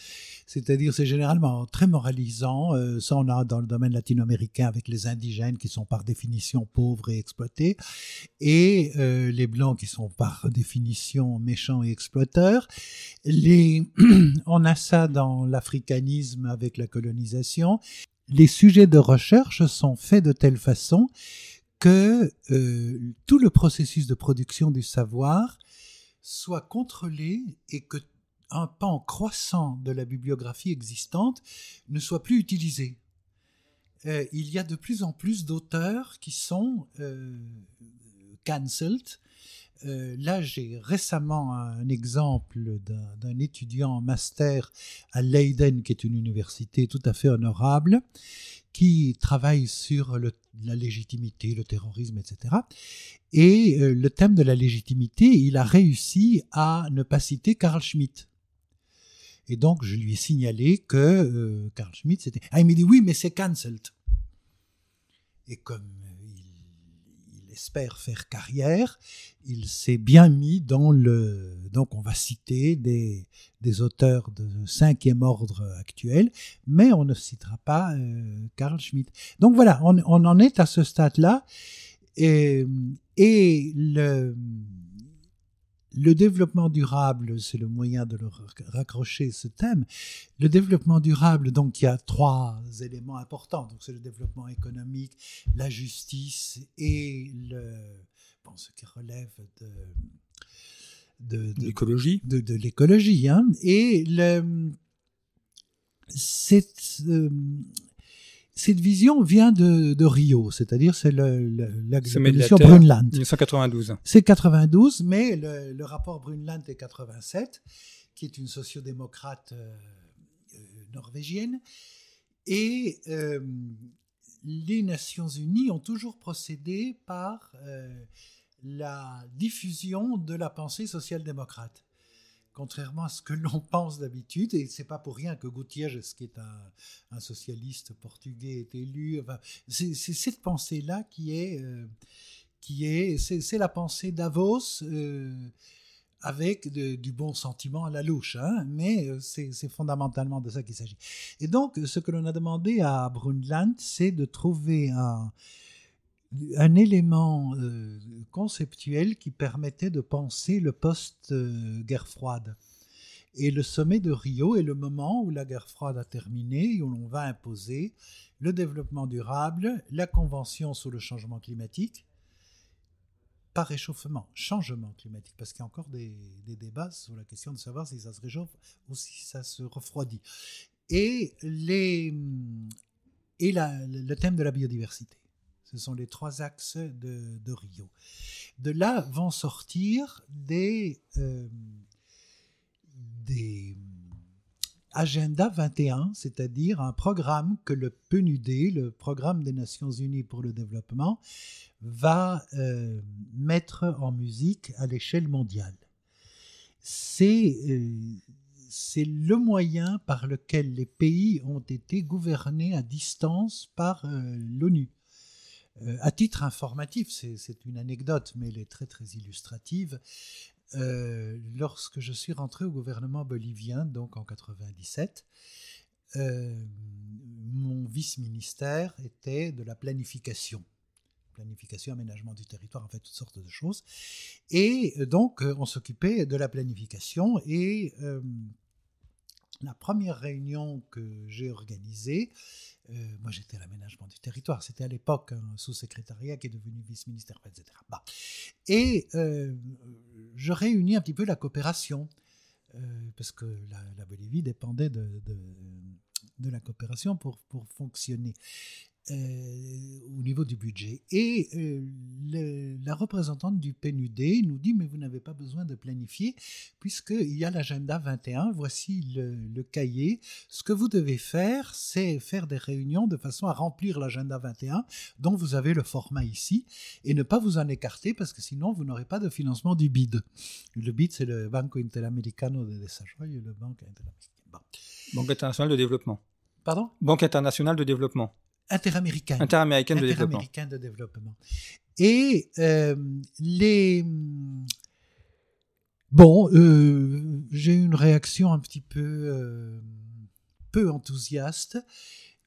C'est-à-dire, c'est généralement très moralisant. Euh, ça, on a dans le domaine latino-américain avec les indigènes qui sont par définition pauvres et exploités, et euh, les blancs qui sont par définition méchants et exploiteurs. Les, on a ça dans l'africanisme avec la colonisation. les sujets de recherche sont faits de telle façon que euh, tout le processus de production du savoir soit contrôlé et que un pan croissant de la bibliographie existante ne soit plus utilisé. Euh, il y a de plus en plus d'auteurs qui sont euh, cancelled. Euh, là, j'ai récemment un exemple d'un étudiant en master à Leiden, qui est une université tout à fait honorable, qui travaille sur la légitimité, le terrorisme, etc. Et le thème de la légitimité, il a réussi à ne pas citer Carl Schmitt. Et donc, je lui ai signalé que euh, Carl Schmitt, c'était. Ah, il m'a dit oui, mais c'est cancelled. Et comme il, espère faire carrière, il s'est bien mis dans le. Donc, on va citer des, des auteurs de cinquième ordre actuel, mais on ne citera pas euh, Carl Schmitt. Donc voilà, on, on, en est à ce stade-là. Et, et le le développement durable, c'est le moyen de le raccrocher ce thème. Le développement durable, donc, il y a trois éléments importants. Donc, c'est le développement économique, la justice et le, bon, ce qui relève de, de, l'écologie. De, de l'écologie, hein. Et le, c'est, euh, cette vision vient de, de Rio, c'est-à-dire c'est le, la commission Brundtland. 1992. C'est 92, mais le, le, rapport Brundtland est 87, qui est une sociodémocrate euh, euh, norvégienne. Et euh, les Nations Unies ont toujours procédé par la diffusion de la pensée social-démocrate contrairement à ce que l'on pense d'habitude, et c'est pas pour rien que Gutiérrez, qui est un, socialiste portugais, est élu. c'est cette pensée-là qui est, euh, qui est, c'est la pensée Davos. Euh, avec du bon sentiment à la louche, hein, mais euh, c'est fondamentalement de ça qu'il s'agit. Et donc, ce que l'on a demandé à Brundtland, c'est de trouver un, élément conceptuel qui permettait de penser le post-guerre froide. Et le sommet de Rio est le moment où la guerre froide a terminé et où l'on va imposer le développement durable, la convention sur le changement climatique, pas réchauffement, changement climatique, parce qu'il y a encore des, débats sur la question de savoir si ça se réchauffe ou si ça se refroidit. Et, les, et le thème de la biodiversité. Ce sont les trois axes de, Rio. De là vont sortir des, euh, Agenda 21, c'est-à-dire un programme que le PNUD, le Programme des Nations Unies pour le Développement, va euh, mettre en musique à l'échelle mondiale. Euh, c'est le moyen par lequel les pays ont été gouvernés à distance par l'ONU. Euh, à titre informatif, c'est une anecdote, mais elle est très très illustrative. Euh, lorsque je suis rentré au gouvernement bolivien, donc en 97, euh, mon vice-ministère était de la planification planification, aménagement du territoire, en fait, toutes sortes de choses. Et donc, on s'occupait de la planification. Et la première réunion que j'ai organisée, euh, moi, j'étais à l'aménagement du territoire. C'était à l'époque un sous-secrétariat qui est devenu vice-ministère, etc. Bah. Et euh, je réunis un petit peu la coopération, euh, parce que la, Bolivie dépendait de, de, la coopération pour, pour fonctionner. Euh, au niveau du budget. Et euh, la représentante du PNUD nous dit, mais vous n'avez pas besoin de planifier, puisqu'il y a l'agenda 21, voici le, cahier. Ce que vous devez faire, c'est faire des réunions de façon à remplir l'agenda 21, dont vous avez le format ici, et ne pas vous en écarter, parce que sinon, vous n'aurez pas de financement du BID. Le BID, c'est le Banco Interamericano de Desarrollo, le Banque Interamericano. Banque internationale de développement. Pardon? Banque internationale de développement interaméricaine. Interaméricaine de développement. de développement. Et euh, les... Bon, euh, j'ai eu une réaction un petit peu, euh, peu enthousiaste.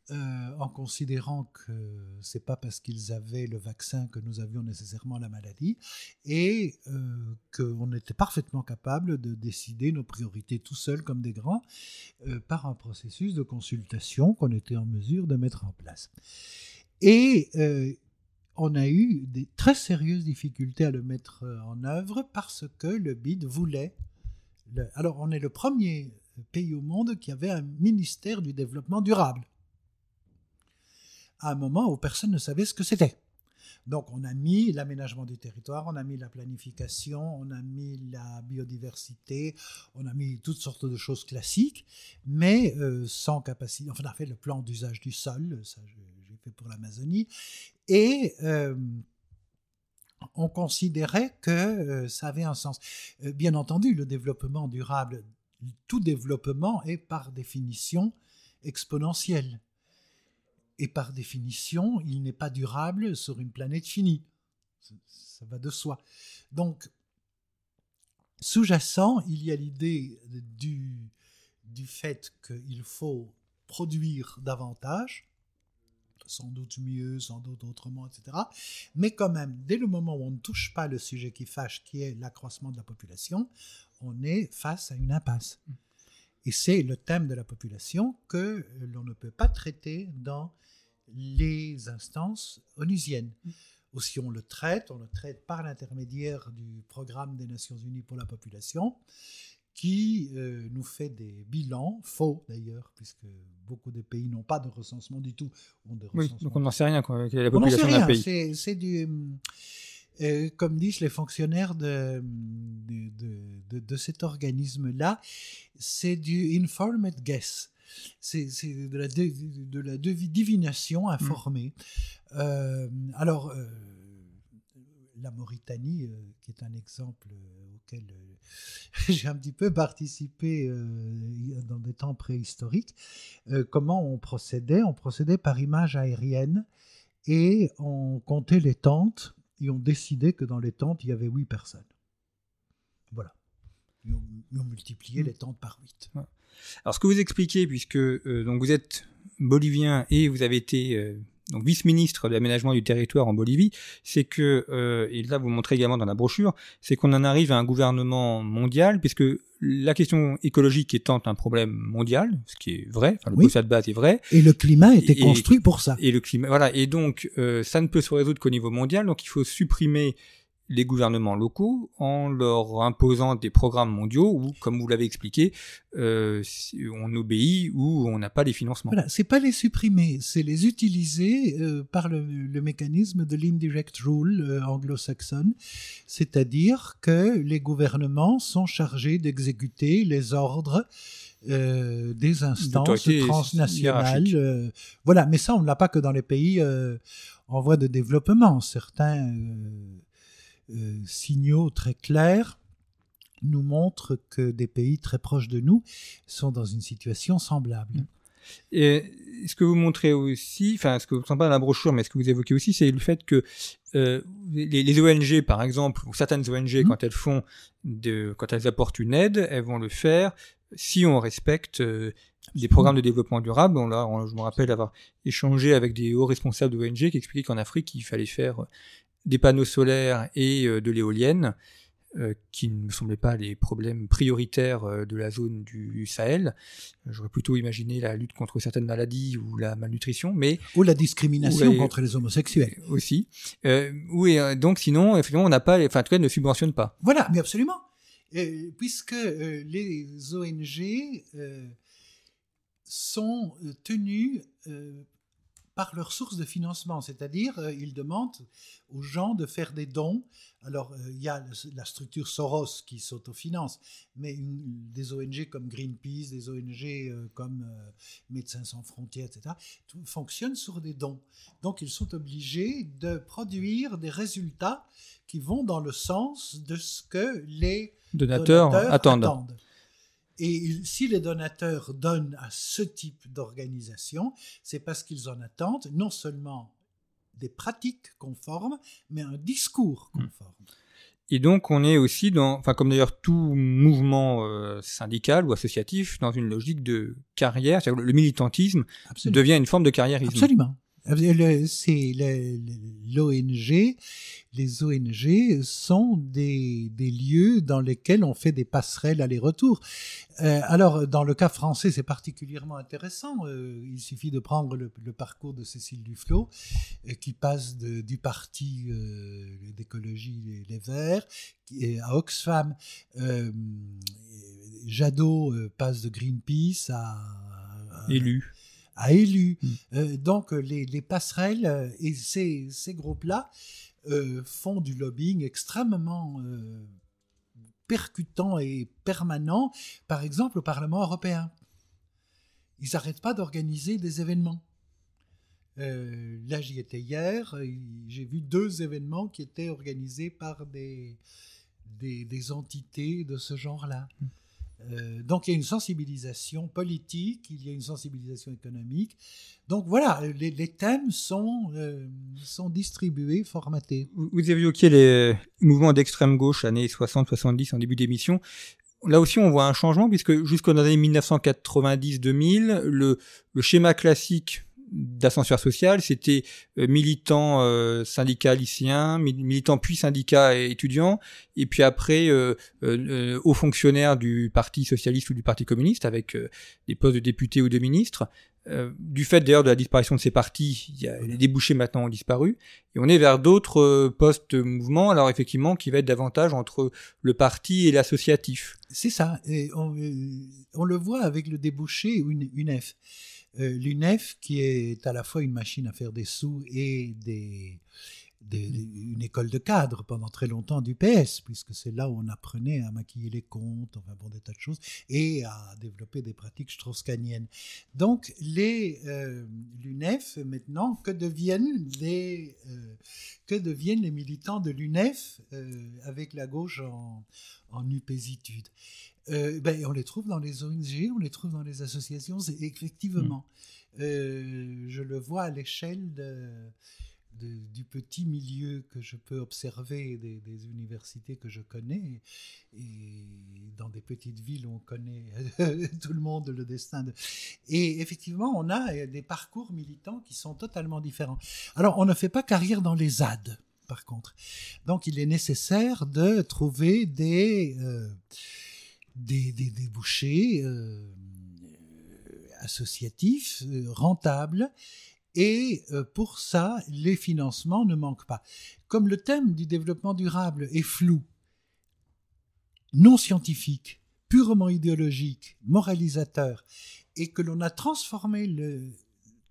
Euh, en considérant que c'est pas parce qu'ils avaient le vaccin que nous avions nécessairement la maladie, et euh, qu'on était parfaitement capable de décider nos priorités tout seuls comme des grands euh, par un processus de consultation qu'on était en mesure de mettre en place. Et on a eu des très sérieuses difficultés à le mettre en œuvre parce que le BID voulait. Alors, on est le premier pays au monde qui avait un ministère du développement durable à un moment où personne ne savait ce que c'était. Donc on a mis l'aménagement du territoire, on a mis la planification, on a mis la biodiversité, on a mis toutes sortes de choses classiques, mais euh, sans capacité. Enfin, on a fait le plan d'usage du sol, ça j'ai fait pour l'Amazonie, et euh, on considérait que euh, ça avait un sens. bien entendu, le développement durable, tout développement est par définition exponentiel et par définition, il n'est pas durable sur une planète finie. Ça va de soi. Donc, sous-jacent, il y a l'idée du, du fait qu'il faut produire davantage, sans doute mieux, sans doute autrement, etc. Mais quand même, dès le moment où on ne touche pas le sujet qui fâche, qui est l'accroissement de la population, on est face à une impasse. Et c'est le thème de la population que l'on ne peut pas traiter dans les instances onusiennes. Mm. Ou si on le traite, on le traite par l'intermédiaire du programme des Nations Unies pour la population, qui euh, nous fait des bilans, faux d'ailleurs, puisque beaucoup de pays n'ont pas de recensement du tout. oui, donc on n'en sait rien, quoi, la population d'un pays. C'est du... Euh, comme disent les fonctionnaires de, de, de cet organisme-là, c'est du informed guess c'est de la, de, la divination informée. Mm. Euh, alors, euh, la Mauritanie, euh, qui est un exemple auquel j'ai un petit peu participé dans des temps préhistoriques, comment on procédait? On procédait par image aérienne et on comptait les tentes et on décidait que dans les tentes, il y avait huit personnes. Voilà. Et on, multipliait mm. les tentes par huit. Alors ce que vous expliquez, puisque euh, donc vous êtes bolivien et vous avez été euh, vice-ministre de l'aménagement du territoire en Bolivie, c'est que, euh, et là vous montrez également dans la brochure, c'est qu'on en arrive à un gouvernement mondial, puisque la question écologique étant un problème mondial, ce qui est vrai, enfin, le oui. de base est vrai. Et le climat était construit pour ça. Et le climat, voilà. Et donc, ça ne peut se résoudre qu'au niveau mondial, donc il faut supprimer les gouvernements locaux en leur imposant des programmes mondiaux où, comme vous l'avez expliqué, euh, on obéit ou on n'a pas les financements. Voilà, c'est pas les supprimer, c'est les utiliser euh, par le, mécanisme de l'indirect rule euh, anglo-saxonne, c'est-à-dire que les gouvernements sont chargés d'exécuter les ordres des instances transnationales. voilà, mais ça, on ne l'a pas que dans les pays en voie de développement. Certains euh, signaux très clairs nous montrent que des pays très proches de nous sont dans une situation semblable. Et ce que vous montrez aussi, enfin, ce que vous ne pas dans la brochure, mais ce que vous évoquez aussi, c'est le fait que euh, les, ONG, par exemple, ou certaines ONG, mmh. quand elles font, de, quand elles apportent une aide, elles vont le faire si on respecte euh, des programmes de développement durable. On, là, je me rappelle avoir échangé avec des hauts responsables d'ONG qui expliquaient qu'en Afrique, il fallait faire des panneaux solaires et euh, de l'éolienne, euh, qui ne me semblaient pas les problèmes prioritaires euh, de la zone du Sahel. J'aurais plutôt imaginé la lutte contre certaines maladies ou la malnutrition, mais ou la discrimination contre les homosexuels aussi. Euh, oui, donc sinon, effectivement, on n'a pas, enfin, en tout cas, ne subventionne pas. Voilà, mais absolument, puisque les ONG sont tenues par leur source de financement, c'est-à-dire euh, ils demandent aux gens de faire des dons. Alors euh, il y a la structure Soros qui s'autofinance, mais des ONG comme Greenpeace, des ONG euh, comme Médecins sans frontières, etc., tout fonctionne sur des dons. Donc ils sont obligés de produire des résultats qui vont dans le sens de ce que les donateurs, attendent. Et si les donateurs donnent à ce type d'organisation, c'est parce qu'ils en attendent non seulement des pratiques conformes, mais un discours hmm. conforme. Et donc on est aussi dans, enfin comme d'ailleurs tout mouvement euh, syndical ou associatif, dans une logique de carrière. Le militantisme devient une forme de carriérisme. Absolument. C'est l'ONG. Les ONG sont des, lieux dans lesquels on fait des passerelles aller-retour. Euh, alors, dans le cas français, c'est particulièrement intéressant. Euh, il suffit de prendre le, parcours de Cécile Duflot, euh, qui passe du parti d'écologie les, Verts à Oxfam. Jadot passe de Greenpeace à élu a élu. Mm. Euh, donc les, passerelles euh, et ces, ces groupes-là euh, font du lobbying extrêmement percutant et permanent, par exemple au Parlement européen. Ils n'arrêtent pas d'organiser des événements. là, j'y étais hier, j'ai vu deux événements qui étaient organisés par des, des, des entités de ce genre-là. Mm. Euh, donc il y a une sensibilisation politique, il y a une sensibilisation économique. Donc voilà, les, thèmes sont, euh, sont distribués, formatés. Vous évoquiez les mouvements d'extrême gauche années 60-70 en début d'émission. Là aussi, on voit un changement puisque jusqu'aux années 1990-2000, le, le schéma classique d'ascenseur social, c'était euh, militant euh, syndicat lycéen, militant puis syndicat et étudiant, et puis après euh, euh, haut fonctionnaire du Parti socialiste ou du Parti communiste avec des postes de député ou de ministre. du fait d'ailleurs de la disparition de ces partis, y a, les débouchés maintenant ont disparu, et on est vers d'autres postes mouvements, alors effectivement qui va être davantage entre le parti et l'associatif. C'est ça, et on, on, le voit avec le débouché une, UNEF. Euh, L'UNEF, qui est à la fois une machine à faire des sous et une école de cadre pendant très longtemps du PS, puisque c'est là où on apprenait à maquiller les comptes, enfin bon, des tas de choses, et à développer des pratiques strauss-kahniennes. Donc, les euh, l'UNEF, maintenant, que deviennent les, euh, que deviennent les militants de l'UNEF avec la gauche en, en upésitude? Euh, ben, on les trouve dans les ONG, on les trouve dans les associations, effectivement. Mm. Euh, je le vois à l'échelle du petit milieu que je peux observer des, universités que je connais et dans des petites villes où on connaît tout le monde le destin de... et effectivement on a des parcours militants qui sont totalement différents alors on ne fait pas carrière dans les ZAD par contre donc il est nécessaire de trouver des euh, des, débouchés euh, associatifs, euh, rentables, et euh, pour ça, les financements ne manquent pas. Comme le thème du développement durable est flou, non scientifique, purement idéologique, moralisateur, et que l'on a transformé le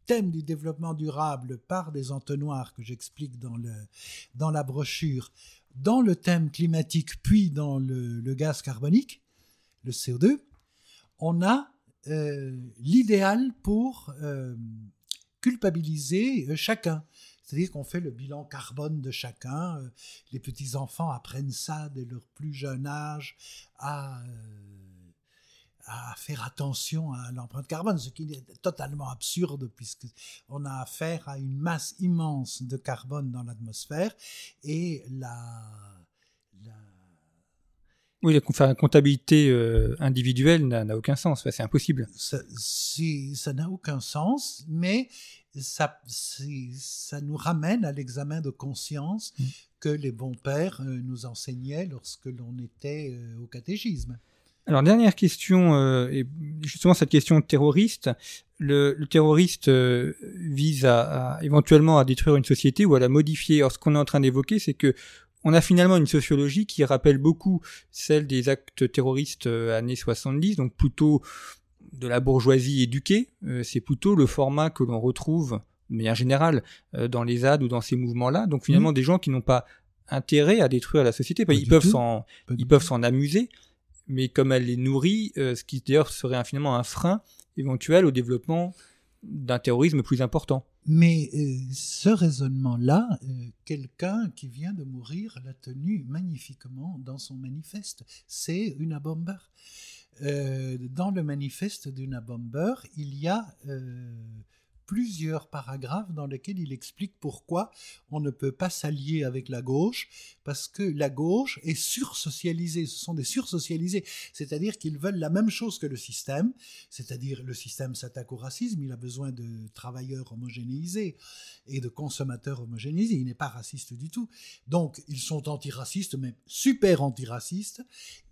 thème du développement durable par des entonnoirs que j'explique dans, dans la brochure, dans le thème climatique, puis dans le gaz carbonique, le CO2, on a euh, l'idéal pour euh, culpabiliser euh, chacun. C'est-à-dire qu'on fait le bilan carbone de chacun. Les petits-enfants apprennent ça dès leur plus jeune âge à, à faire attention à l'empreinte carbone, ce qui est totalement absurde puisqu'on a affaire à une masse immense de carbone dans l'atmosphère et la, oui, la comptabilité euh, individuelle n'a aucun sens, c'est impossible. Ça n'a aucun sens, mais ça, ça nous ramène à l'examen de conscience mm. que les bons pères euh, nous enseignaient lorsque l'on était euh, au catéchisme. Alors, dernière question, et justement cette question terroriste. Le, terroriste vise à, éventuellement à détruire une société ou à la modifier. Or, ce qu'on est en train d'évoquer, c'est que on a finalement une sociologie qui rappelle beaucoup celle des actes terroristes euh, années 70, donc plutôt de la bourgeoisie éduquée. Euh, c'est plutôt le format que l'on retrouve de manière générale euh, dans les ZAD ou dans ces mouvements-là. Donc finalement mmh. des gens qui n'ont pas intérêt à détruire la société. ils, peuvent s'en, ils peuvent s'en amuser, mais comme elle les nourrit, ce qui d'ailleurs serait finalement un frein éventuel au développement d'un terrorisme plus important. Mais euh, ce raisonnement-là, euh, quelqu'un qui vient de mourir l'a tenu magnifiquement dans son manifeste. C'est une Bomber. Euh, dans le manifeste d'Una Bomber, il y a plusieurs paragraphes dans lesquels il explique pourquoi on ne peut pas s'allier avec la gauche, parce que la gauche est sursocialisée, ce sont des sursocialisés, c'est-à-dire qu'ils veulent la même chose que le système, c'est-à-dire le système s'attaque au racisme, il a besoin de travailleurs homogénéisés et de consommateurs homogénéisés, il n'est pas raciste du tout. Donc ils sont antiracistes, mais super antiracistes,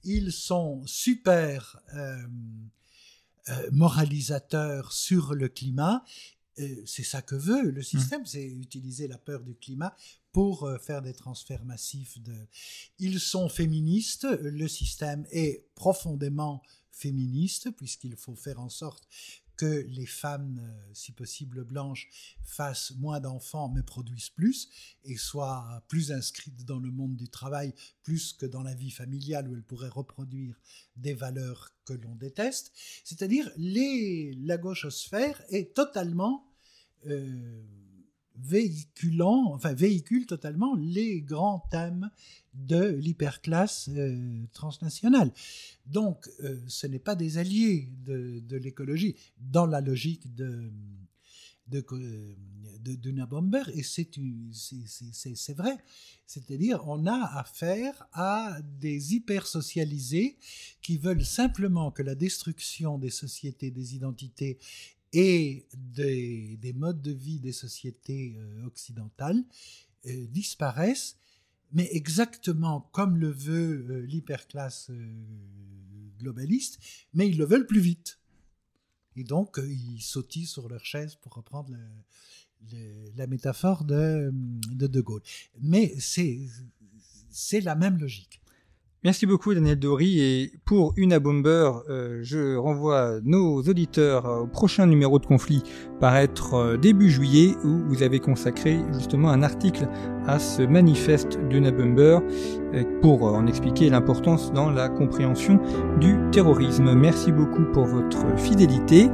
ils sont super... Euh, euh, moralisateurs sur le climat c'est ça que veut le mmh. système, c'est utiliser la peur du climat pour euh, faire des transferts massifs. De... Ils sont féministes, le système est profondément féministe, puisqu'il faut faire en sorte que les femmes, euh, si possible blanches, fassent moins d'enfants mais produisent plus et soient plus inscrites dans le monde du travail plus que dans la vie familiale où elles pourraient reproduire des valeurs que l'on déteste. C'est-à-dire les, la gauchosphère est totalement euh, véhiculant, enfin véhicule totalement les grands thèmes de l'hyperclasse euh, transnationale. Donc, euh, ce n'est pas des alliés de, l'écologie dans la logique de de, de, Bomber, et c'est vrai. C'est-à-dire, on a affaire à des hypersocialisés qui veulent simplement que la destruction des sociétés, des identités et des, des, modes de vie des sociétés euh, occidentales euh, disparaissent, mais exactement comme le veut euh, l'hyperclasse globaliste, mais ils le veulent plus vite. Et donc, ils sautillent sur leur chaise pour reprendre la métaphore de De Gaulle. Mais c'est la même logique. Merci beaucoup Daniel Dory et pour une Bomber, euh, je renvoie nos auditeurs au prochain numéro de conflit paraître euh, début juillet où vous avez consacré justement un article à ce manifeste d'Una Bomber euh, pour en expliquer l'importance dans la compréhension du terrorisme. Merci beaucoup pour votre fidélité.